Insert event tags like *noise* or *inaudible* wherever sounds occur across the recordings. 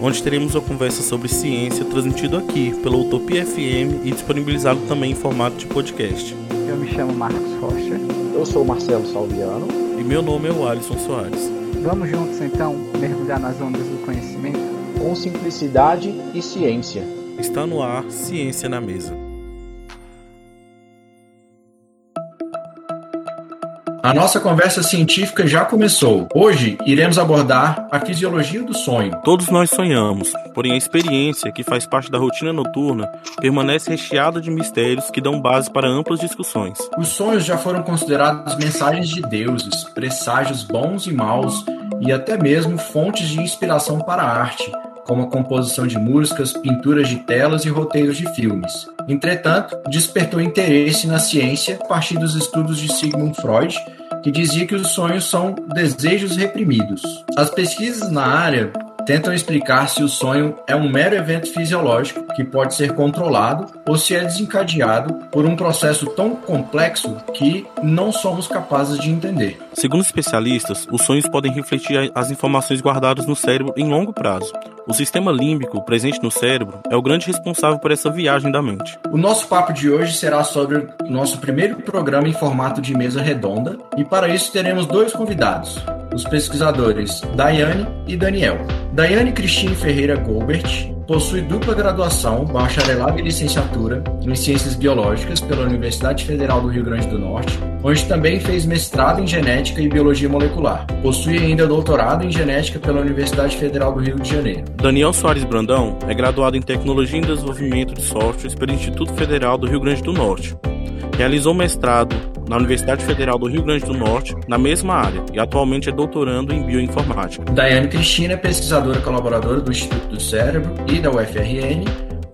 onde teremos uma conversa sobre ciência transmitido aqui pela Utopia FM e disponibilizado também em formato de podcast. Eu me chamo Marcos Rocha. Eu sou Marcelo Salviano. E meu nome é o Alisson Soares. Vamos juntos então mergulhar nas ondas do conhecimento? Com simplicidade e ciência. Está no ar Ciência na Mesa. A nossa conversa científica já começou. Hoje iremos abordar a fisiologia do sonho. Todos nós sonhamos, porém a experiência, que faz parte da rotina noturna, permanece recheada de mistérios que dão base para amplas discussões. Os sonhos já foram considerados mensagens de deuses, presságios bons e maus e até mesmo fontes de inspiração para a arte, como a composição de músicas, pinturas de telas e roteiros de filmes. Entretanto, despertou interesse na ciência a partir dos estudos de Sigmund Freud, que dizia que os sonhos são desejos reprimidos. As pesquisas na área tentam explicar se o sonho é um mero evento fisiológico que pode ser controlado ou se é desencadeado por um processo tão complexo que não somos capazes de entender. Segundo especialistas, os sonhos podem refletir as informações guardadas no cérebro em longo prazo. O sistema límbico presente no cérebro é o grande responsável por essa viagem da mente. O nosso papo de hoje será sobre o nosso primeiro programa em formato de mesa redonda e para isso teremos dois convidados, os pesquisadores Daiane e Daniel. Daiane Cristine Ferreira Goldbert possui dupla graduação, bacharelado e licenciatura em Ciências Biológicas pela Universidade Federal do Rio Grande do Norte, onde também fez mestrado em Genética e Biologia Molecular. Possui ainda doutorado em Genética pela Universidade Federal do Rio de Janeiro. Daniel Soares Brandão é graduado em Tecnologia e Desenvolvimento de Softwares pelo Instituto Federal do Rio Grande do Norte. Realizou mestrado na Universidade Federal do Rio Grande do Norte, na mesma área, e atualmente é doutorando em bioinformática. Daiane Cristina é pesquisadora colaboradora do Instituto do Cérebro e da UFRN,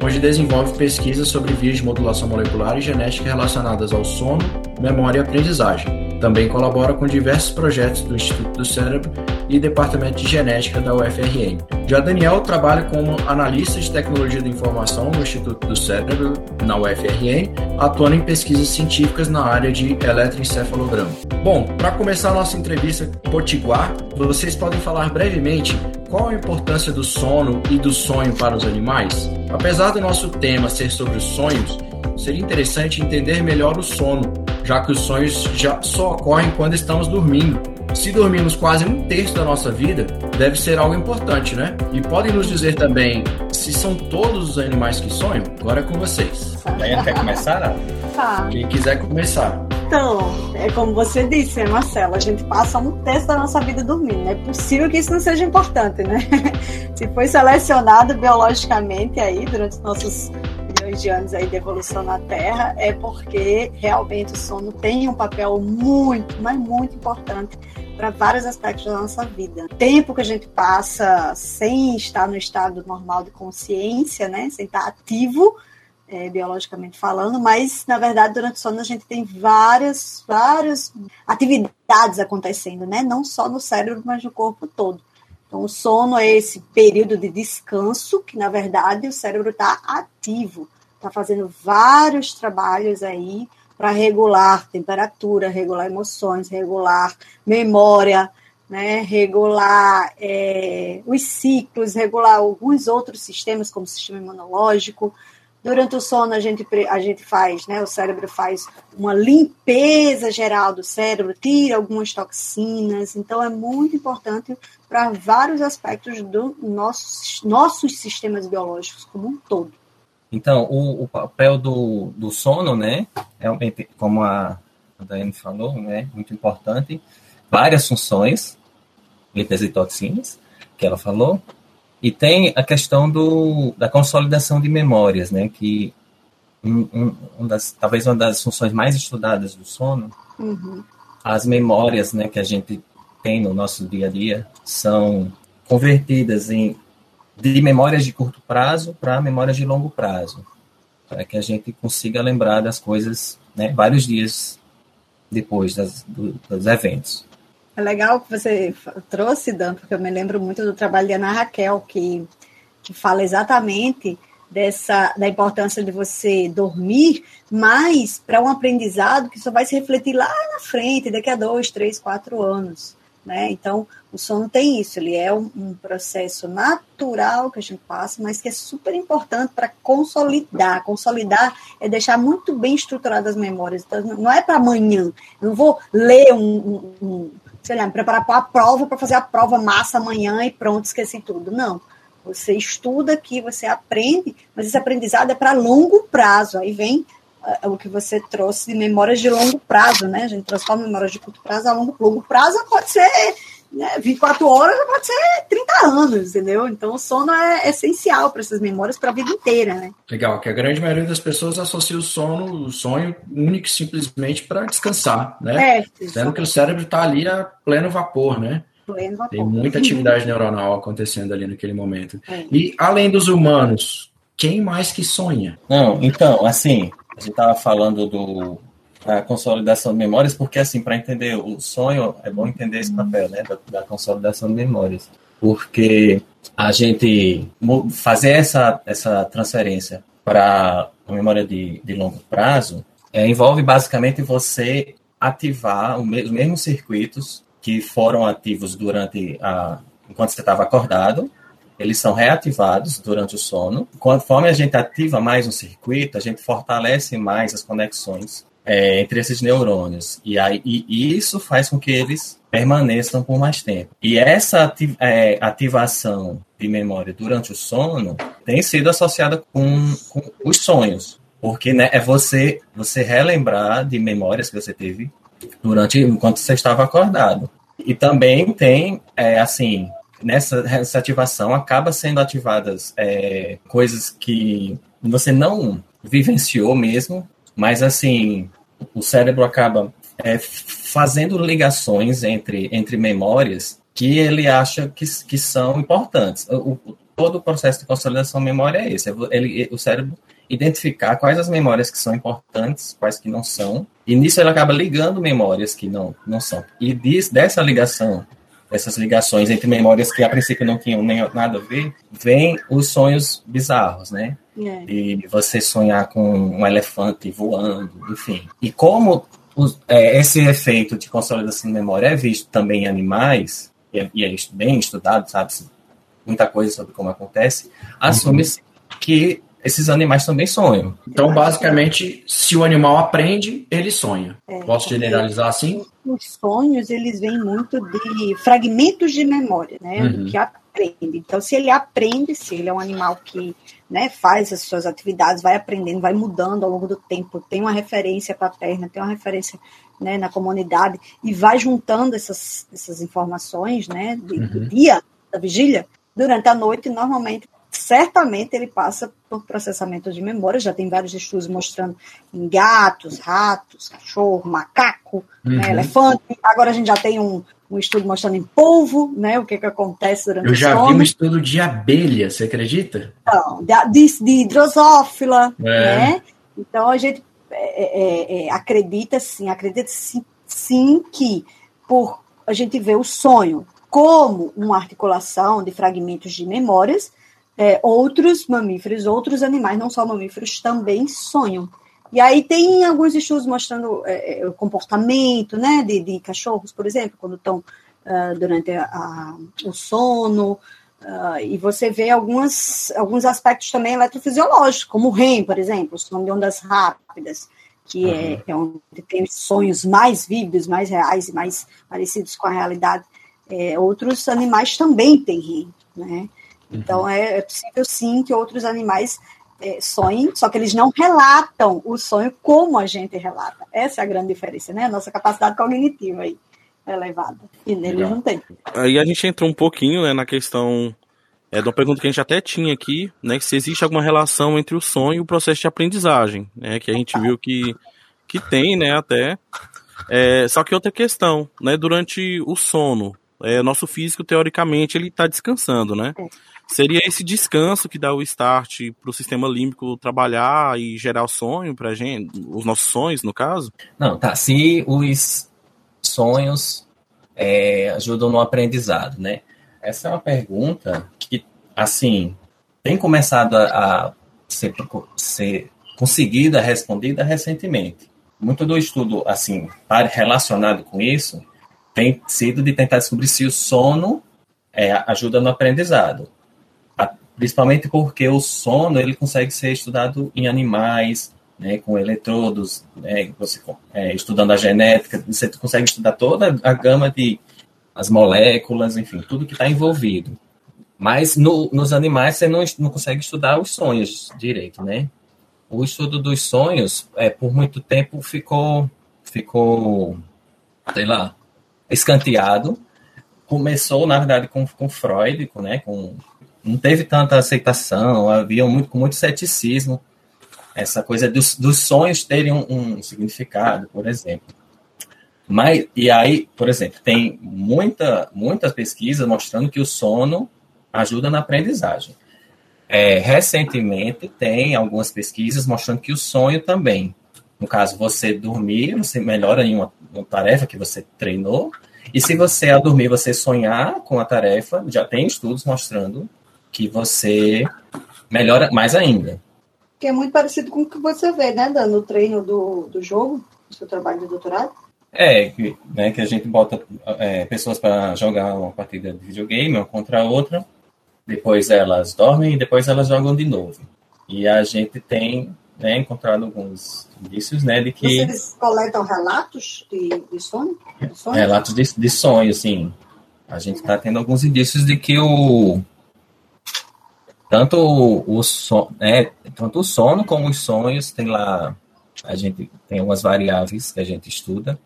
onde desenvolve pesquisas sobre vias de modulação molecular e genética relacionadas ao sono, memória e aprendizagem. Também colabora com diversos projetos do Instituto do Cérebro e Departamento de Genética da UFRN. Já Daniel trabalha como analista de tecnologia da informação no Instituto do Cérebro, na UFRN, atuando em pesquisas científicas na área de eletroencefalograma. Bom, para começar a nossa entrevista potiguar, vocês podem falar brevemente qual a importância do sono e do sonho para os animais? Apesar do nosso tema ser sobre os sonhos, seria interessante entender melhor o sono, já que os sonhos já só ocorrem quando estamos dormindo. Se dormimos quase um terço da nossa vida, deve ser algo importante, né? E podem nos dizer também se são todos os animais que sonham? Agora é com vocês. Daiane quer começar? Tá. Quem quiser começar. Então, é como você disse, né, Marcelo, a gente passa um terço da nossa vida dormindo. É possível que isso não seja importante, né? *laughs* Se foi selecionado biologicamente aí durante os nossos milhões de anos aí de evolução na Terra, é porque realmente o sono tem um papel muito, mas muito importante para vários aspectos da nossa vida. O tempo que a gente passa sem estar no estado normal de consciência, né, sem estar ativo, é, biologicamente falando, mas na verdade durante o sono a gente tem várias, várias atividades acontecendo, né? Não só no cérebro, mas no corpo todo. Então o sono é esse período de descanso que na verdade o cérebro está ativo, está fazendo vários trabalhos aí para regular temperatura, regular emoções, regular memória, né, regular é, os ciclos, regular alguns outros sistemas, como o sistema imunológico. Durante o sono, a gente, a gente faz, né, o cérebro faz uma limpeza geral do cérebro, tira algumas toxinas, então é muito importante para vários aspectos dos nossos, nossos sistemas biológicos como um todo. Então, o, o papel do, do sono, né, realmente, como a, a Daiane falou, né, muito importante, várias funções, limpeza e toxinas, que ela falou, e tem a questão do, da consolidação de memórias, né, que um, um, um das, talvez uma das funções mais estudadas do sono, uhum. as memórias, né, que a gente tem no nosso dia a dia são convertidas em de memórias de curto prazo para memórias de longo prazo. para que a gente consiga lembrar das coisas né, vários dias depois das, do, dos eventos. É legal que você trouxe, Dan, porque eu me lembro muito do trabalho de Ana Raquel, que, que fala exatamente dessa da importância de você dormir, mas para um aprendizado que só vai se refletir lá na frente, daqui a dois, três, quatro anos. Né? Então, o sono tem isso, ele é um, um, processo natural que a gente passa, mas que é super importante para consolidar. Consolidar é deixar muito bem estruturadas as memórias. Então, não é para amanhã. Eu não vou ler um, um, um sei lá, me preparar para a prova, para fazer a prova massa amanhã e pronto, esqueci tudo. Não. Você estuda aqui, você aprende, mas esse aprendizado é para longo prazo. Aí vem o que você trouxe de memórias de longo prazo, né? A gente transforma memórias de curto prazo a longo, longo prazo, pode ser né, 24 horas, pode ser 30 anos, entendeu? Então o sono é essencial para essas memórias para a vida inteira, né? Legal, que a grande maioria das pessoas associa o sono, o sonho, único e simplesmente para descansar, né? É, Sendo que o cérebro está ali a pleno vapor, né? Pleno vapor. Tem muita atividade neuronal acontecendo ali naquele momento. É. E além dos humanos, quem mais que sonha? Não, então, assim, a gente estava falando do a consolidação de memórias, porque assim, para entender o sonho, é bom entender esse papel, né, da, da consolidação de memórias, porque a gente fazer essa, essa transferência para a memória de, de longo prazo é, envolve basicamente você ativar os mesmos circuitos que foram ativos durante a enquanto você estava acordado, eles são reativados durante o sono. Conforme a gente ativa mais um circuito, a gente fortalece mais as conexões é, entre esses neurônios. E, aí, e isso faz com que eles permaneçam por mais tempo. E essa é, ativação de memória durante o sono tem sido associada com, com os sonhos. Porque né, é você, você relembrar de memórias que você teve durante enquanto você estava acordado. E também tem, é, assim, nessa, ativação acaba sendo ativadas é, coisas que você não vivenciou mesmo, mas assim, o cérebro acaba é, fazendo ligações entre, entre memórias que ele acha que, que são importantes. O, todo o processo de consolidação de memória é esse. É ele, o cérebro identificar quais as memórias que são importantes, quais que não são, e nisso ele acaba ligando memórias que não, não são. E diz, dessa ligação, dessas ligações entre memórias que a princípio não tinham nem nada a ver, vem os sonhos bizarros, né? É. E você sonhar com um elefante voando, enfim. E como os, é, esse efeito de consolidação de memória é visto também em animais, e é, e é bem estudado, sabe muita coisa sobre como acontece, assume-se que esses animais também sonham. Então, basicamente, se o animal aprende, ele sonha. É, Posso generalizar assim? Os sonhos, eles vêm muito de fragmentos de memória, né? Uhum. Que aprende. Então, se ele aprende, se ele é um animal que né, faz as suas atividades, vai aprendendo, vai mudando ao longo do tempo, tem uma referência paterna, tem uma referência né, na comunidade, e vai juntando essas, essas informações né, do, uhum. do dia, da vigília, durante a noite, normalmente certamente ele passa por processamento de memória. Já tem vários estudos mostrando em gatos, ratos, cachorro, macaco, né, uhum. né, elefante. Agora a gente já tem um, um estudo mostrando em polvo, né, o que, que acontece durante Eu já vi um estudo de abelha, você acredita? Não, de, de drosófila, é. né? Então a gente é, é, é, acredita sim, acredita sim, sim que por a gente vê o sonho como uma articulação de fragmentos de memórias, é, outros mamíferos, outros animais, não só mamíferos, também sonham. E aí tem alguns estudos mostrando é, é o comportamento né, de, de, cachorros, por exemplo, quando estão uh, durante a, a, o sono, uh, e você vê algumas, alguns aspectos também eletrofisiológicos, como o REM, por exemplo, o sono de ondas rápidas, que é, uhum. é, é onde tem os sonhos mais vívidos, mais reais e mais parecidos com a realidade. É, outros animais também têm REM, né? Então, uhum. é, é, possível sim que outros animais é, sonhem, só que eles não relatam o sonho como a gente relata. Essa é a grande diferença, né? A nossa capacidade cognitiva aí é elevada. E neles Legal. não tem. Aí a gente entrou um pouquinho né, na questão é, de uma pergunta que a gente até tinha aqui, né? Se existe alguma relação entre o sonho e o processo de aprendizagem, né? Que a gente viu que, que tem, né, até. É, só que outra questão, né? Durante o sono, é, nosso físico, teoricamente, ele está descansando, né? É. Seria esse descanso que dá o start para o sistema límbico trabalhar e gerar o sonho para gente, os nossos sonhos, no caso? Não, tá. Se os sonhos é, ajudam no aprendizado, né? Essa é uma pergunta que, assim, tem começado a, a ser, ser conseguida, respondida recentemente. Muito do estudo, assim, relacionado com isso, tem sido de tentar descobrir se o sono é, ajuda no aprendizado. Principalmente porque o sono ele consegue ser estudado em animais, né, com eletrodos, né, você, é, estudando a genética, você consegue estudar toda a gama de as moléculas, enfim, tudo que está envolvido. Mas no, nos animais você não, não consegue estudar os sonhos direito, né? O estudo dos sonhos, é, por muito tempo, ficou, ficou, sei lá, escanteado. Começou, na verdade, com, com Freud, com, né, com, não teve tanta aceitação, havia muito, com muito ceticismo essa coisa dos, dos sonhos terem um, um, significado, por exemplo. Mas, e aí, por exemplo, tem muita, muitas pesquisas mostrando que o sono ajuda na aprendizagem. É, recentemente, tem algumas pesquisas mostrando que o sonho também. No caso, você dormir, você melhora em uma, uma tarefa que você treinou, e se você, ao dormir, você sonhar com a tarefa, já tem estudos mostrando que você melhora mais ainda. Que é muito parecido com o que você vê, né, Dan, no treino do, do jogo, no seu trabalho de doutorado. É, que, né, que a gente bota é, pessoas para jogar uma partida de videogame uma contra a outra, depois elas dormem e depois elas jogam de novo. E a gente tem né, encontrado alguns indícios né, de que. Vocês coletam relatos de, de sono? De sonho? Relatos de, de sonho, sim. A gente está tendo alguns indícios de que o, tanto o, o, né, tanto o sono como os sonhos tem lá a gente tem umas variáveis que a gente estuda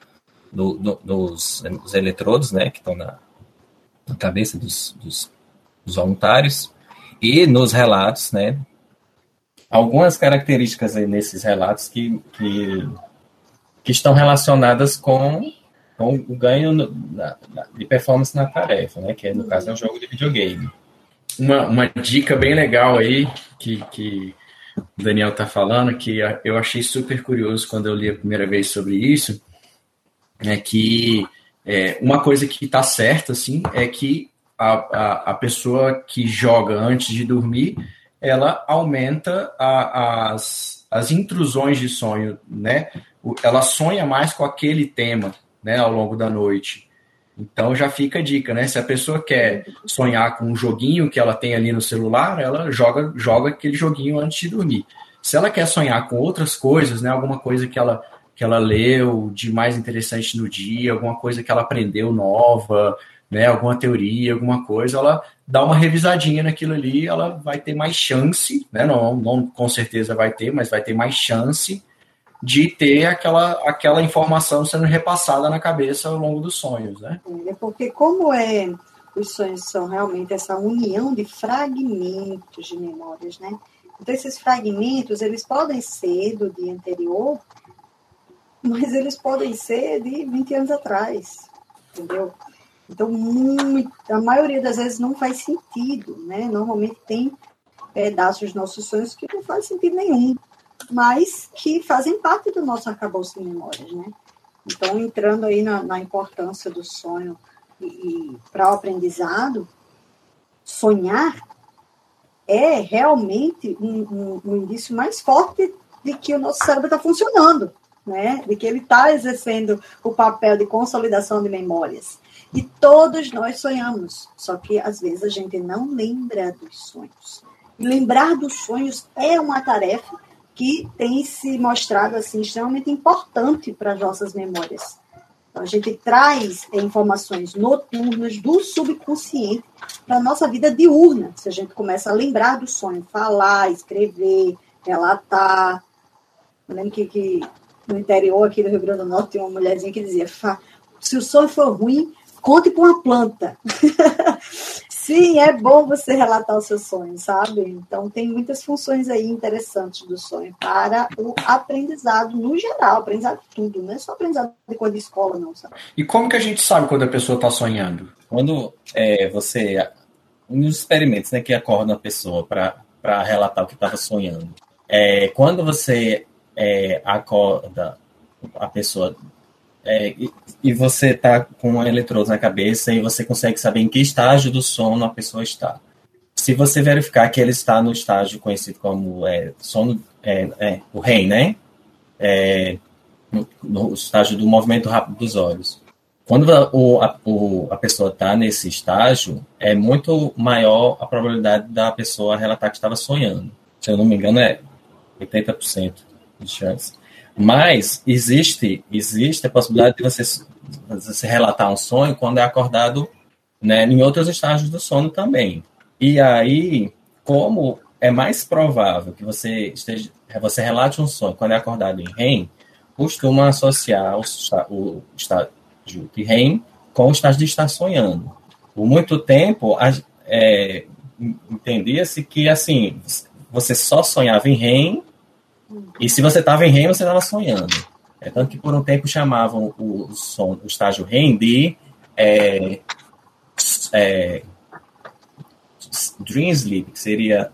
do, do, dos, dos, eletrodos né que estão na, na cabeça dos, dos, dos, voluntários. E nos relatos né algumas características aí nesses relatos que, que, que estão relacionadas com, com o ganho no, na, de performance na tarefa né que é, no caso é um jogo de videogame uma, uma dica bem legal aí que, que o Daniel está falando, que eu achei super curioso quando eu li a primeira vez sobre isso, é que é, uma coisa que está certa, assim, é que a, a, a, pessoa que joga antes de dormir, ela aumenta a, as, as intrusões de sonho, né? Ela sonha mais com aquele tema, né, ao longo da noite. Então já fica a dica, né? Se a pessoa quer sonhar com um joguinho que ela tem ali no celular, ela joga, joga aquele joguinho antes de dormir. Se ela quer sonhar com outras coisas, né? Alguma coisa que ela, que ela leu de mais interessante no dia, alguma coisa que ela aprendeu nova, né? Alguma teoria, alguma coisa, ela dá uma revisadinha naquilo ali, ela vai ter mais chance, né? Não, não com certeza vai ter, mas vai ter mais chance de ter aquela, aquela informação sendo repassada na cabeça ao longo dos sonhos, né? É porque como é os sonhos são realmente essa união de fragmentos de memórias, né? Então esses fragmentos eles podem ser do dia anterior, mas eles podem ser de 20 anos atrás, entendeu? Então muito, a maioria das vezes não faz sentido, né? Normalmente tem pedaços dos nossos sonhos que não faz sentido nenhum mas que fazem parte do nosso arcabouço de memórias, né? Então, entrando aí na, na importância do sonho e, e para o aprendizado, sonhar é realmente um, um, um, indício mais forte de que o nosso cérebro está funcionando, né? De que ele está exercendo o papel de consolidação de memórias. E todos nós sonhamos, só que às vezes a gente não lembra dos sonhos. E lembrar dos sonhos é uma tarefa que tem se mostrado assim extremamente importante para as nossas memórias. Então, a gente traz informações noturnas do subconsciente para a nossa vida diurna. Se a gente começa a lembrar do sonho, falar, escrever, relatar. Eu lembro que, que no interior aqui do Rio Grande do Norte tinha uma mulherzinha que dizia: se o sonho for ruim, conte para uma planta. *laughs* Sim, é bom você relatar o seu sonho, sabe? Então, tem muitas funções aí interessantes do sonho para o aprendizado no geral, aprendizado de tudo, não é só aprendizado de coisa de escola, não, sabe? E como que a gente sabe quando a pessoa está sonhando? Quando é, você. Um dos experimentos né, que acorda a pessoa para relatar o que estava sonhando. É, quando você é, acorda a pessoa é, e, você está com um eletrodo na cabeça e você consegue saber em que estágio do sono a pessoa está. Se você verificar que ele está no estágio conhecido como é, sono, é, é o REM, né? É, no, no, estágio do movimento rápido dos olhos. Quando a, o, a, o, a pessoa está nesse estágio, é muito maior a probabilidade da pessoa relatar que estava sonhando. Se eu não me engano, é 80% de chance. Mas existe, existe a possibilidade de você, você relatar um sonho quando é acordado né, em outros estágios do sono também. E aí, como é mais provável que você esteja, você relate um sonho quando é acordado em REM, costuma associar o, o estágio de REM com o estágio de estar sonhando. Por muito tempo, é, entendia-se que assim você só sonhava em REM e se você estava em REM, você estava sonhando. É tanto que por um tempo chamavam o, som, o estágio REM de é, é, Dream Sleep, que seria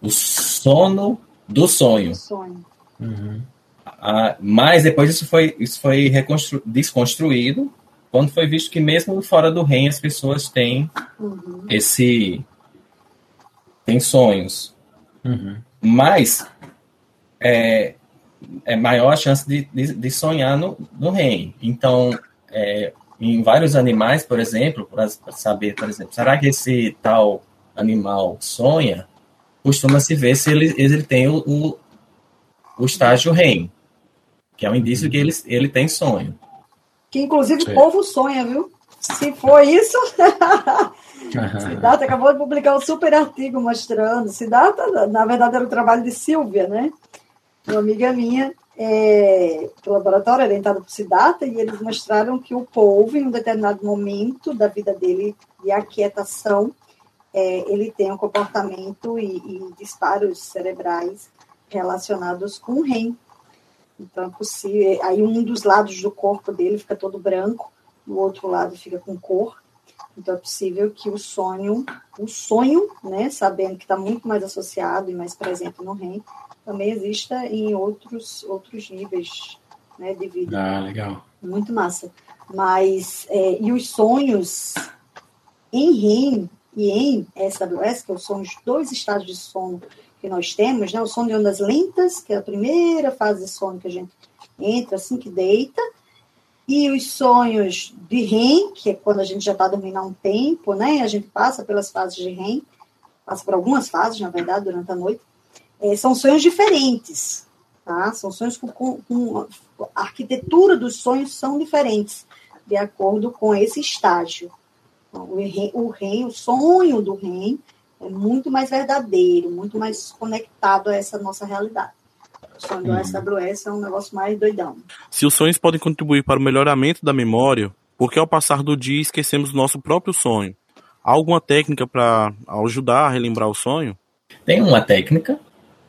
o sono do sonho. sonho. Uhum. Ah, mas depois isso foi, isso foi desconstruído quando foi visto que mesmo fora do REM as pessoas têm uhum. esse têm sonhos. Uhum. Mas é, é maior a chance de, de, de sonhar no, no REM. Então, é, em vários animais, por exemplo, para saber, por exemplo, será que esse tal animal sonha? Costuma-se ver se ele, ele tem o, o, o estágio REM, que é um indício que ele, ele tem sonho. Que inclusive Sim. o povo sonha, viu? Se for isso. *laughs* Siddhartha acabou de publicar um super artigo mostrando. Siddhartha, na verdade, era o trabalho de Silvia, né? Uma amiga minha, é, do laboratório orientado por Siddhartha, e eles mostraram que o povo, em um determinado momento da vida dele de aquietação, é, ele tem um comportamento e, e, disparos cerebrais relacionados com o REM. Então, é possível. Aí, um dos lados do corpo dele fica todo branco, o outro lado fica com cor. Então, é possível que o sonho, o sonho, né, sabendo que está muito mais associado e mais presente no REM, também exista em outros, outros níveis né, de vida. Ah, legal. Muito massa. Mas, é, e os sonhos em REM e em SWS, que são os dois estados de sono que nós temos, né? O sono de ondas lentas, que é a primeira fase de sono que a gente entra assim que deita, e os sonhos de REM, que é quando a gente já está dormindo há um tempo, né? A gente passa pelas fases de REM, passa por algumas fases, na verdade, durante a noite é, são sonhos diferentes, tá? São sonhos com, com, com, a arquitetura dos sonhos são diferentes, de acordo com esse estágio. Então, o, REM, o REM, o sonho do REM é muito mais verdadeiro, muito mais conectado a essa nossa realidade. O sonho do SWS é um negócio mais doidão. Se os sonhos podem contribuir para o melhoramento da memória, por que ao passar do dia esquecemos nosso próprio sonho? Há alguma técnica para ajudar a relembrar o sonho? Tem uma técnica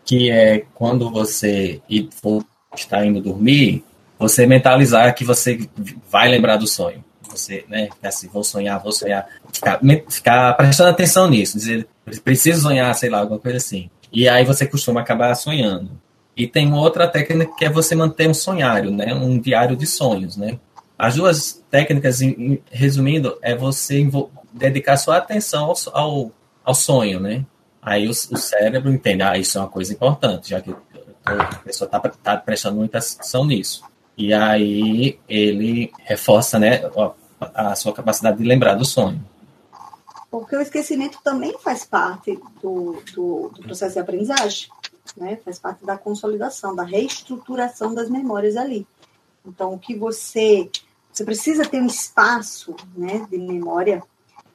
que é quando você for estar indo dormir, você mentalizar que você vai lembrar do sonho. Você, né, assim, vou sonhar, vou sonhar. Ficar, ficar prestando atenção nisso, dizer, preciso sonhar, sei lá, alguma coisa assim. E aí você costuma acabar sonhando. E tem outra técnica que é você manter um sonhário, né, um diário de sonhos, né. As duas técnicas, resumindo, é você dedicar sua atenção ao, ao, ao sonho, né? Aí o, o, cérebro entende, ah, isso é uma coisa importante, já que a pessoa está tá prestando muita atenção nisso. E aí ele reforça né, a, a sua capacidade de lembrar do sonho. Porque o esquecimento também faz parte do, do, do, processo de aprendizagem, né? faz parte da consolidação, da reestruturação das memórias ali. Então, o que você. Você precisa ter um espaço né, de memória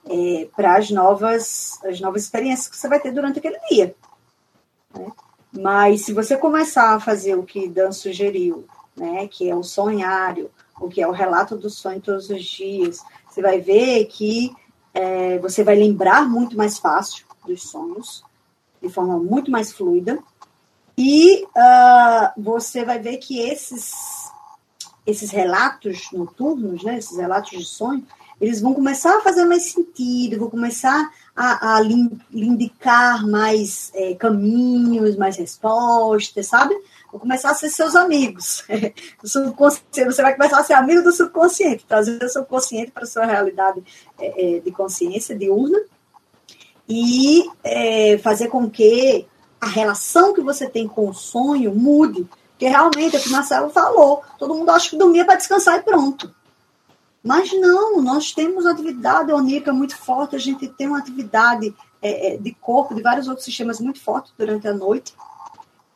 é, para as novas, as novas experiências que você vai ter durante aquele dia. Né? Mas se você começar a fazer o que Dan sugeriu, né, que é o sonhário, o que é o relato do sonho todos os dias, você vai ver que é, você vai lembrar muito mais fácil dos sonhos, de forma muito mais fluida. E uh, você vai ver que esses, esses relatos noturnos, né, esses relatos de sonho, eles vão começar a fazer mais sentido, vão começar a, a indicar mais é, caminhos, mais respostas, sabe? Vão começar a ser seus amigos. *laughs* você vai começar a ser amigo do subconsciente, trazer o subconsciente para a sua realidade é, é, de consciência diurna e é, fazer com que a relação que você tem com o sonho mude. Porque realmente, é o que o Marcelo falou, todo mundo acha que dormia para descansar e pronto. Mas não, nós temos atividade onírica muito forte, a gente tem uma atividade é, é, de corpo, de vários outros sistemas muito forte durante a noite.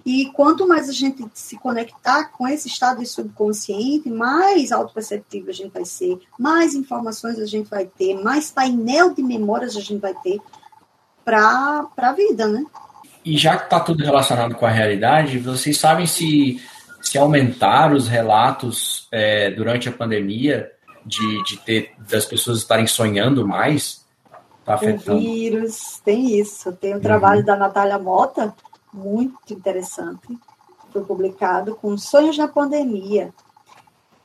E quanto mais a gente se conectar com esse estado de subconsciente, mais autoperceptível a gente vai ser, mais informações a gente vai ter, mais painel de memórias a gente vai ter para a vida, né? E já que está tudo relacionado com a realidade, vocês sabem se, se aumentaram os relatos é, durante a pandemia de, de ter das pessoas estarem sonhando mais? Tá afetando? O vírus, tem isso. Tem o um trabalho uhum. da Natália Mota, muito interessante, foi publicado com Sonhos na Pandemia.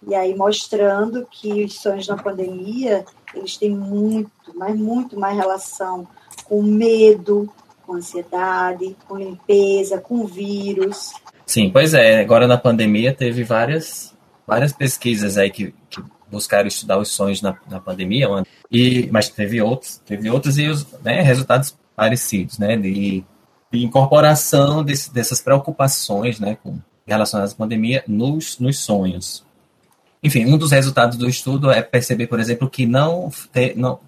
E aí mostrando que os sonhos na pandemia, eles têm muito, mas muito mais relação com medo, com ansiedade, com limpeza, com vírus. Sim, pois é. Agora na pandemia teve várias, várias pesquisas aí que, que buscaram estudar os sonhos na, na pandemia, e, mas teve outros, teve outros e os né, resultados parecidos, né? De, de incorporação desse, dessas preocupações, né, com, relacionadas à pandemia nos, nos sonhos. Enfim, um dos resultados do estudo é perceber, por exemplo, que não, te, não,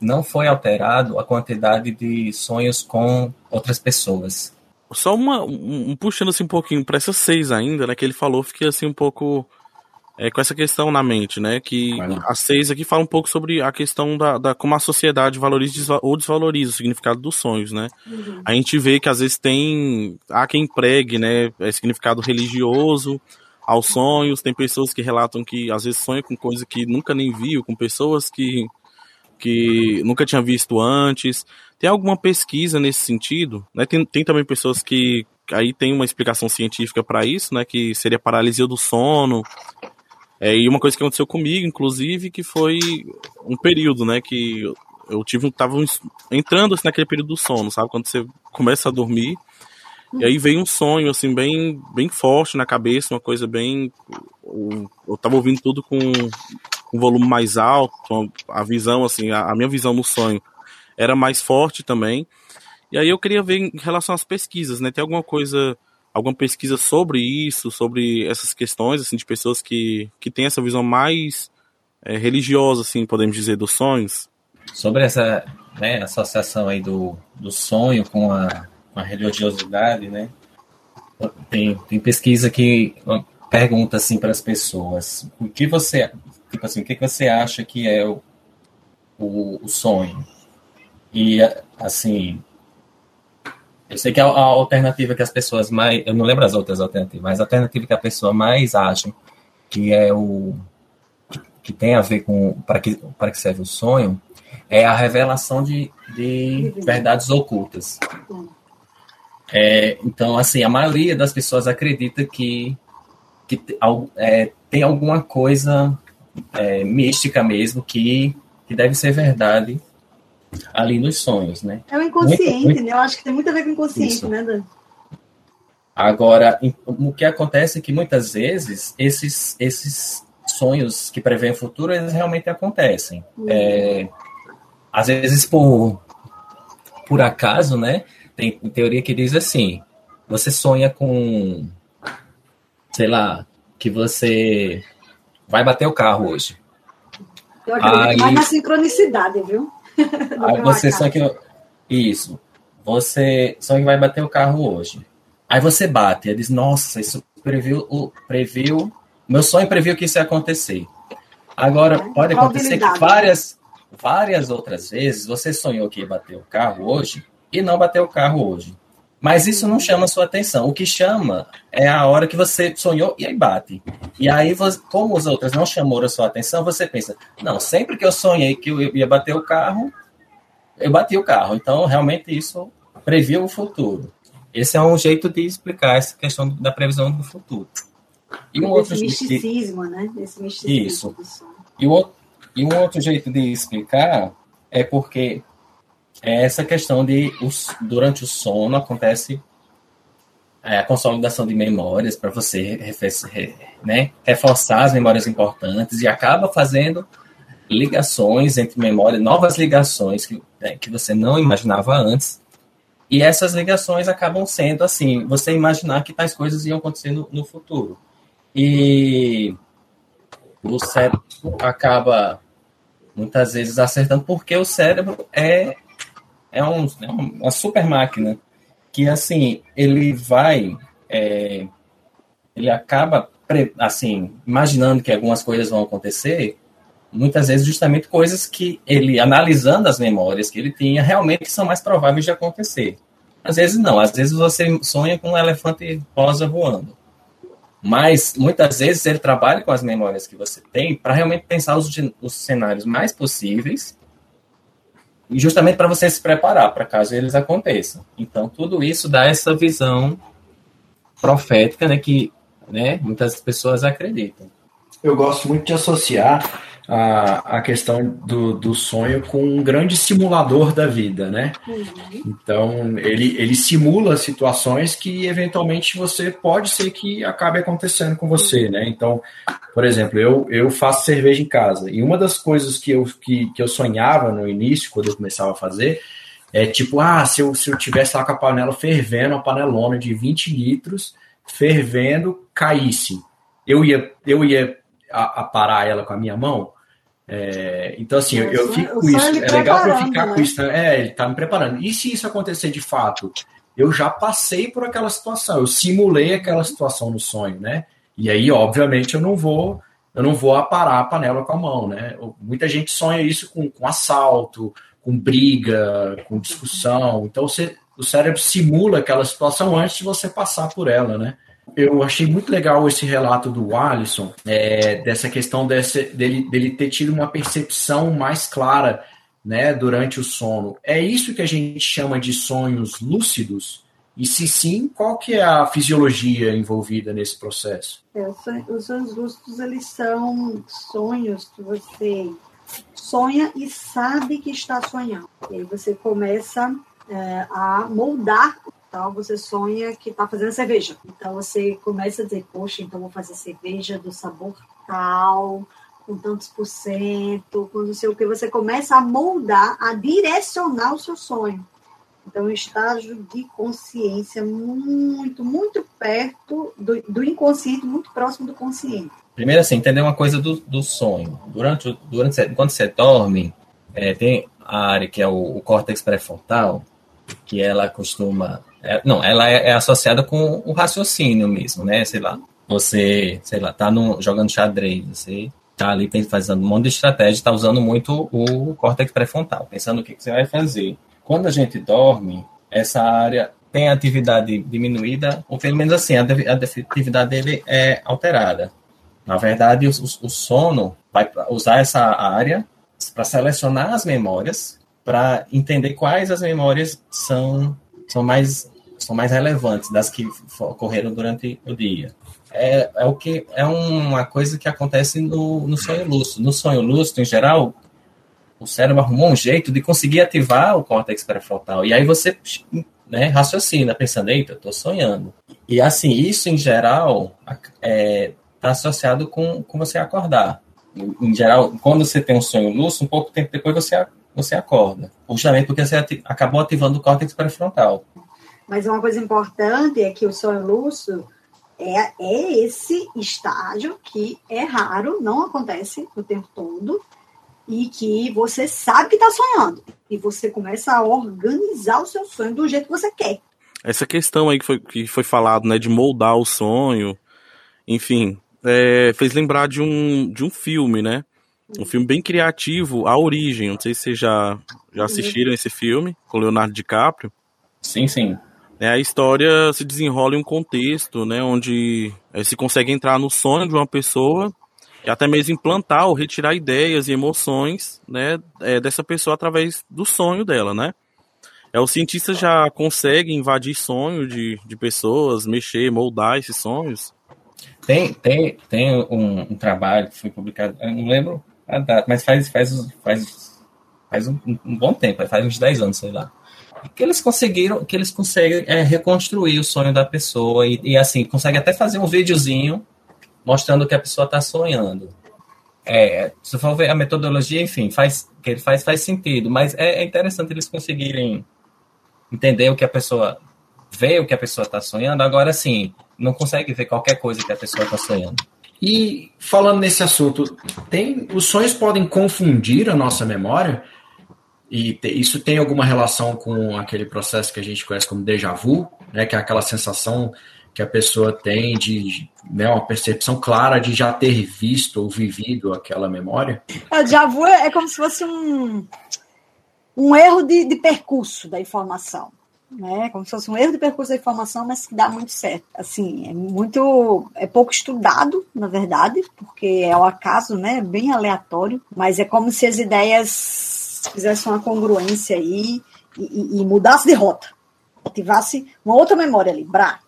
não foi alterado a quantidade de sonhos com outras pessoas. Só uma, um, um puxando assim um pouquinho para essas seis ainda, né, que ele falou, fiquei assim um pouco é, com essa questão na mente, né? Que a seis aqui fala um pouco sobre a questão da, da como a sociedade valoriza ou desvaloriza o significado dos sonhos, né? Uhum. A gente vê que às vezes tem há quem pregue, né? É significado religioso aos sonhos. Tem pessoas que relatam que às vezes sonham com coisa que nunca nem viu, com pessoas que que nunca tinha visto antes. Tem alguma pesquisa nesse sentido? Né? Tem, tem também pessoas que aí tem uma explicação científica para isso, né? Que seria paralisia do sono, é, e uma coisa que aconteceu comigo, inclusive, que foi um período, né, que eu tive, tava entrando assim, naquele período do sono, sabe? Quando você começa a dormir, e aí veio um sonho, assim, bem, bem forte na cabeça, uma coisa bem. Eu tava ouvindo tudo com um volume mais alto, a visão, assim, a, a minha visão no sonho era mais forte também. E aí eu queria ver em relação às pesquisas, né? Tem alguma coisa alguma pesquisa sobre isso, sobre essas questões, assim, de pessoas que, que têm essa visão mais é, religiosa, assim, podemos dizer, dos sonhos? Sobre essa né, associação aí do, do sonho com a, com a religiosidade, né? Tem, tem pesquisa que pergunta assim para as pessoas o que você tipo assim o que você acha que é o, o, o sonho e assim eu sei que a, a, alternativa que as pessoas mais. Eu não lembro as outras alternativas, mas a alternativa que a pessoa mais acha que é o. que, que tem a ver com. para que, que serve o sonho, é a revelação de, de verdades ocultas. É, então, assim, a maioria das pessoas acredita que, que é, tem alguma coisa é, mística mesmo que, que deve ser verdade ali nos sonhos, né? É o inconsciente, muito, muito... né? Eu acho que tem muito a ver com o inconsciente, Isso. né, Dan? Agora, o que acontece é que muitas vezes esses, esses sonhos que preveem o futuro, eles realmente acontecem. Uhum. É, às vezes, por, por acaso, né? Tem teoria que diz assim: você sonha com, sei lá, que você vai bater o carro hoje. Eu acredito Aí, mais na sincronicidade, viu? *laughs* Aí você só que. Isso. Você só que vai bater o carro hoje. Aí você bate, e diz, nossa, isso previu o. Previu. Meu sonho previu que isso ia acontecer. Agora, é, pode acontecer que várias, várias outras vezes você sonhou que ia bater o carro hoje e não bateu o carro hoje. Mas isso não chama sua atenção. O que chama é a hora que você sonhou e aí bate. E aí, como os outros não chamaram a sua atenção, você pensa: não, sempre que eu sonhei que eu ia bater o carro, eu bati o carro. Então, realmente, isso previa o futuro. Esse é um jeito de explicar essa questão da previsão do futuro. E um outro misticismo, né? Esse misticismo. Isso. E, o, e um outro jeito de explicar é porque é essa questão de os, durante o sono acontece é, a consolidação de memórias para você né, reforçar as memórias importantes e acaba fazendo ligações entre memórias, novas ligações que, né, que você não imaginava antes. E essas ligações acabam sendo assim, você imaginar que tais coisas iam acontecer no, no futuro. E o cérebro acaba muitas vezes acertando, porque o cérebro é, é, um, é uma super máquina que assim ele vai é, ele acaba assim imaginando que algumas coisas vão acontecer muitas vezes justamente coisas que ele analisando as memórias que ele tinha realmente são mais prováveis de acontecer. Às vezes não às vezes você sonha com um elefante rosa voando. Mas muitas vezes ele trabalha com as memórias que você tem para realmente pensar os, os cenários mais possíveis justamente para você se preparar para caso eles aconteçam. Então, tudo isso dá essa visão profética, né, que né, muitas pessoas acreditam. Eu gosto muito de associar a, a questão do, do sonho com um grande simulador da vida, né? Uhum. Então, ele, ele simula situações que eventualmente você pode ser que acabe acontecendo com você, né? Então, por exemplo, eu, eu faço cerveja em casa e uma das coisas que eu, que, que eu sonhava no início, quando eu começava a fazer, é tipo, ah, se eu, se eu tivesse lá com a panela fervendo, uma panelona de 20 litros, fervendo, caísse. Eu ia, eu ia a, a parar ela com a minha mão? É, então, assim, eu, eu fico com isso. É legal para eu ficar né? com isso. Né? É, ele tá me preparando. E se isso acontecer de fato? Eu já passei por aquela situação, eu simulei aquela situação no sonho, né? E aí, obviamente, eu não vou, eu não vou aparar a panela com a mão, né? Muita gente sonha isso com, com assalto, com briga, com discussão. Então, você, o cérebro simula aquela situação antes de você passar por ela, né? Eu achei muito legal esse relato do Alisson, é, dessa questão desse, dele, dele ter tido uma percepção mais clara né, durante o sono. É isso que a gente chama de sonhos lúcidos? E se sim, qual que é a fisiologia envolvida nesse processo? É, os sonhos lúcidos, eles são sonhos que você sonha e sabe que está sonhando. E aí você começa é, a moldar você sonha que está fazendo cerveja. Então você começa a dizer, poxa, então vou fazer cerveja do sabor tal, com tantos por cento, com não sei o que. Você começa a moldar, a direcionar o seu sonho. Então, um estágio de consciência muito, muito perto do, do inconsciente, muito próximo do consciente. Primeiro, assim, entender uma coisa do, do sonho. Durante, durante quando você dorme, é, tem a área que é o, o córtex pré-frontal, que ela costuma é, não, ela é, é, associada com o raciocínio mesmo, né? Sei lá, você, sei lá, tá no, jogando xadrez, você tá ali fazendo um monte de estratégia, está usando muito o córtex pré-frontal, pensando o que, que você vai fazer. Quando a gente dorme, essa área tem atividade diminuída, ou pelo menos assim, a, a atividade dele é alterada. Na verdade, o, o sono vai usar essa área para selecionar as memórias, para entender quais as memórias são, são mais são mais relevantes das que ocorreram durante o dia. É, é o que é uma coisa que acontece no, no sonho lúcido. No sonho lúcido, em geral, o cérebro arrumou um jeito de conseguir ativar o córtex pré-frontal. E aí você né, raciocina, pensando, eita, eu estou sonhando. E assim, isso em geral é, tá associado com, com você acordar. Em, em, geral, quando você tem um sonho lúcido, um pouco tempo depois você, você acorda. Justamente porque você ati acabou ativando o córtex pré-frontal. Mas uma coisa importante é que o sonho lúcido é, é esse estágio que é raro, não acontece o tempo todo, e que você sabe que está sonhando. E você começa a organizar o seu sonho do jeito que você quer. Essa questão aí que foi, que foi falado, né, de moldar o sonho, enfim, é, fez lembrar de um, de um filme, né? Um filme bem criativo, A Origem. Não sei se vocês já, já assistiram esse filme, com Leonardo DiCaprio. Sim, sim. É, a história se desenrola em um contexto, né, onde é, se consegue entrar no sonho de uma pessoa e até mesmo implantar ou retirar ideias e emoções né, é, dessa pessoa através do sonho dela, né? É, o cientista já consegue invadir sonho de, de pessoas, mexer, moldar esses sonhos? Tem, tem, tem um, um trabalho que foi publicado, eu não lembro a data, mas faz, faz, faz, faz um, um, bom tempo, faz uns 10 anos, sei lá. Que eles conseguiram, que eles conseguem é, reconstruir o sonho da pessoa e, e assim, consegue até fazer um videozinho mostrando o que a pessoa está sonhando. É, se for ver a metodologia, enfim, faz, que ele faz faz sentido, mas é, é interessante eles conseguirem entender o que a pessoa vê, o que a pessoa está sonhando. Agora, sim, não consegue ver qualquer coisa que a pessoa está sonhando. E falando nesse assunto, tem os sonhos podem confundir a nossa memória? E te, isso tem alguma relação com aquele processo que a gente conhece como déjà vu, né, que é aquela sensação que a pessoa tem de né, uma percepção clara de já ter visto ou vivido aquela memória? O déjà vu é como se fosse um, um erro de, de percurso da informação. Né? Como se fosse um erro de percurso da informação, mas que dá muito certo. Assim, é muito. É pouco estudado, na verdade, porque é o acaso, né? Bem aleatório, mas é como se as ideias fizessem uma congruência aí e, e, e mudasse de rota. Ativasse uma outra memória ali, brá,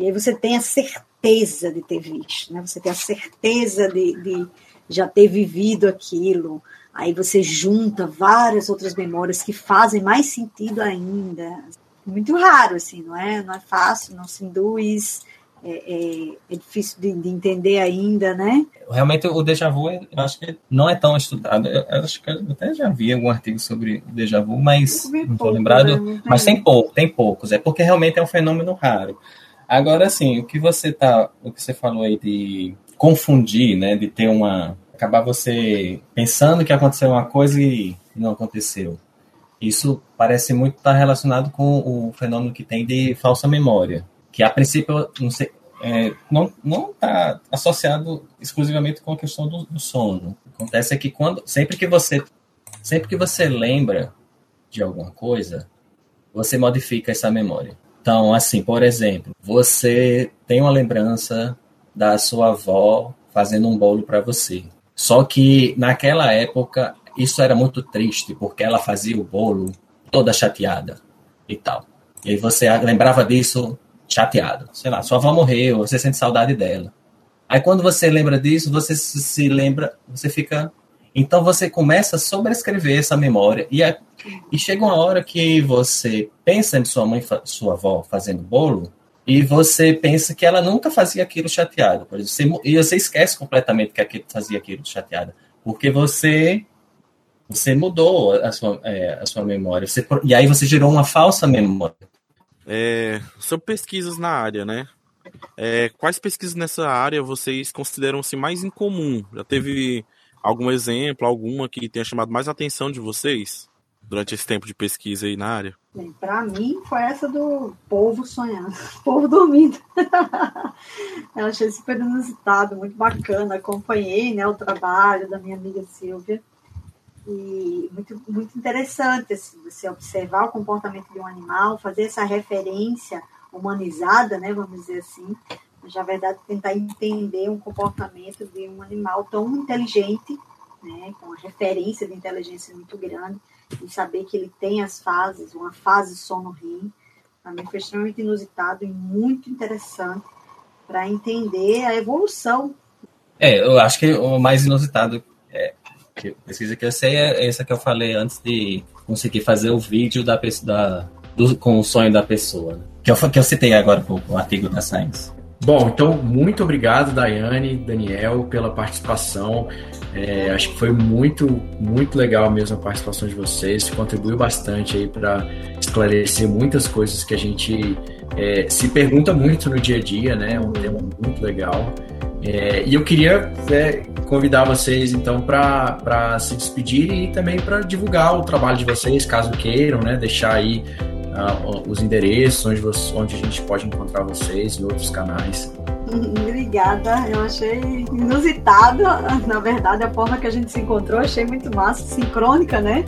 e aí você tem a certeza de ter visto, né? Você tem a certeza de, de já ter vivido aquilo. Aí você junta várias outras memórias que fazem mais sentido ainda. Muito raro, assim, não é? Não é fácil, não se induz. É, é, é difícil de, de, entender ainda, né? Realmente o déjà vu, eu acho que não é tão estudado. Eu, eu acho que eu até já vi algum artigo sobre o déjà vu, mas não estou lembrado. Né? Mas tem pouco, tem poucos. É porque realmente é um fenômeno raro. Agora, sim, o que você tá, o que você falou aí de confundir, né, de ter uma, acabar você pensando que aconteceu uma coisa e não aconteceu. Isso parece muito estar tá relacionado com o fenômeno que tem de falsa memória, que a princípio não sei, é, não está associado exclusivamente com a questão do, do sono. Acontece é que quando sempre que você sempre que você lembra de alguma coisa, você modifica essa memória. Então, assim, por exemplo, você tem uma lembrança da sua avó fazendo um bolo para você. Só que naquela época isso era muito triste, porque ela fazia o bolo toda chateada e tal. E você lembrava disso chateado. Sei lá, sua avó morreu, você sente saudade dela. Aí quando você lembra disso, você se lembra, você fica. Então você começa a sobrescrever essa memória. E é e chega uma hora que você pensa em sua mãe, sua avó fazendo bolo, e você pensa que ela nunca fazia aquilo chateado. Por exemplo, você, e você esquece completamente que aquilo fazia aquilo chateada. Porque você você mudou a sua, é, a sua memória. Você, e aí você gerou uma falsa memória. É, sobre pesquisas na área, né? É, quais pesquisas nessa área vocês consideram assim, mais incomum? Já teve algum exemplo, alguma que tenha chamado mais atenção de vocês? durante esse tempo de pesquisa aí na área? Para mim foi essa do povo sonhando, *laughs* povo dormindo. *laughs* Eu achei super inusitado, muito bacana. Acompanhei né, o trabalho da minha amiga Silvia. E muito, muito interessante assim, você observar o comportamento de um animal, fazer essa referência humanizada, né, vamos dizer assim, mas na verdade tentar entender um comportamento de um animal tão inteligente, né, com uma referência de inteligência muito grande, e saber que ele tem as fases, uma fase sono-REM, também foi extremamente inusitado e muito interessante para entender a evolução. É, eu acho que o mais inusitado é que pesquisa que eu sei é essa que eu falei antes de conseguir fazer o vídeo da, da do, com o sonho da pessoa, né? que, eu, que eu citei agora o artigo da Science. Bom, então muito obrigado, Daiane, Daniel, pela participação. É, acho que foi muito, muito legal mesmo a participação de vocês. Contribuiu bastante aí para esclarecer muitas coisas que a gente é, se pergunta muito no dia a dia, né? É um tema muito legal. É, e eu queria é, convidar vocês então para se despedir e também para divulgar o trabalho de vocês, caso queiram, né? Deixar aí uh, os endereços onde, você, onde a gente pode encontrar vocês em outros canais. Obrigada, eu achei inusitado, *laughs* na verdade, a forma que a gente se encontrou, achei muito massa, sincrônica, né?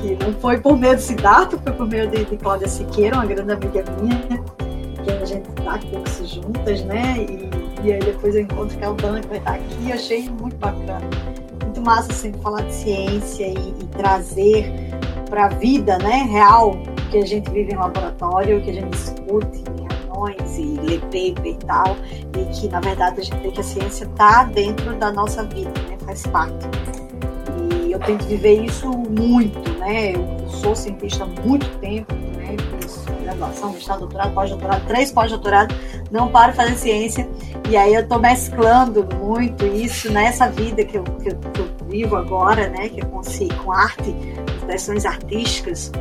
Que não foi por meio do Siddhartha, foi por meio de, de Cláudia Siqueira, uma grande amiga minha, que a gente dá cursos juntas, né? E E aí depois eu encontro que Dan que vai estar aqui. Achei muito bacana. Muito massa sempre falar de ciência e, e trazer para a vida né, real que a gente vive em laboratório, que a gente discute em reuniões e lê paper e tal, e que na verdade a gente vê que a ciência está dentro da nossa vida, né, faz parte. Eu tento viver isso muito, né? Eu sou cientista há muito tempo, né? Fiz graduação, mestrado, doutorado, pós-doutorado, três pós-doutorados, não paro de fazer ciência. E aí eu estou mesclando muito isso nessa vida que eu, que eu, que eu vivo agora, né? Que é com, com arte, expressões artísticas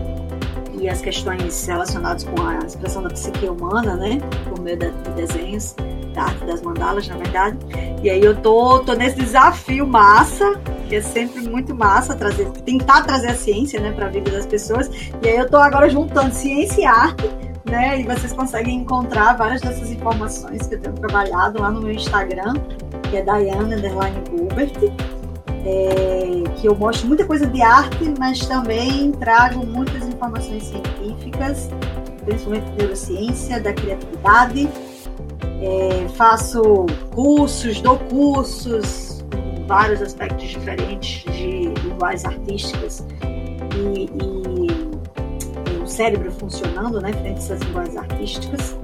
e as questões relacionadas com a expressão da psique humana, né? Por meio de desenhos, da arte das mandalas, na verdade. E aí eu tô, tô nesse desafio massa, que é sempre muito massa trazer, tentar trazer a ciência, né, para a vida das pessoas. E aí eu tô agora juntando ciência e arte né? E vocês conseguem encontrar várias dessas informações que eu tenho trabalhado lá no meu Instagram, que é Diana Gilbert é, que eu mostro muita coisa de arte, mas também trago muitas informações científicas, principalmente de neurociência, da criatividade. É, faço cursos, dou cursos vários aspectos diferentes de linguagens artísticas e, e o cérebro funcionando, né, frente a essas linguagens artísticas.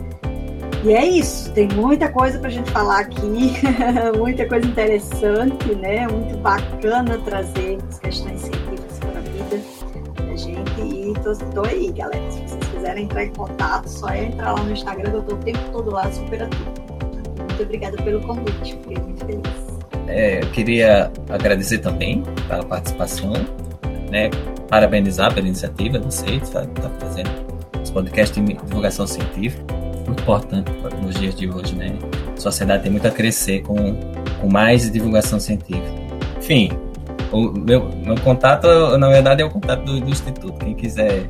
E é isso, tem muita coisa para a gente falar aqui, *laughs* muita coisa interessante, né? Muito bacana trazer as questões científicas para a vida da gente. E tô, aí, galera. Se vocês quiserem entrar em contato, só é entrar lá no Instagram, eu tô o tempo todo lá, super ativo. Muito obrigada pelo convite, fiquei muito feliz. É, eu queria agradecer também pela participação, né? Parabenizar pela iniciativa, não sei, está tá fazendo esse podcast de divulgação científica muito importante nos dias de hoje, né? A sociedade tem muito a crescer com, com mais divulgação científica. Enfim, o meu, meu contato, na verdade, é o contato do, do Instituto. Quem quiser,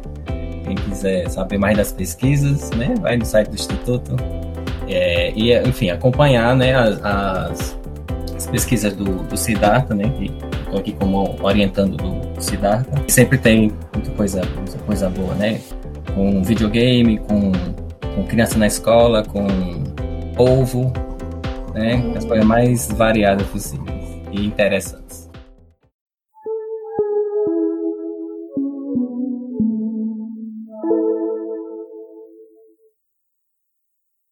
quem quiser saber mais das pesquisas, né? Vai no site do Instituto. É, e, enfim, acompanhar né, as, as, as pesquisas do, do Siddhartha, né? Que estou aqui como orientando do Siddhartha. Sempre tem muita coisa, muita coisa boa, né? Com videogame, com com criança na escola, com polvo, né? As coisas mais variadas possíveis e interessantes.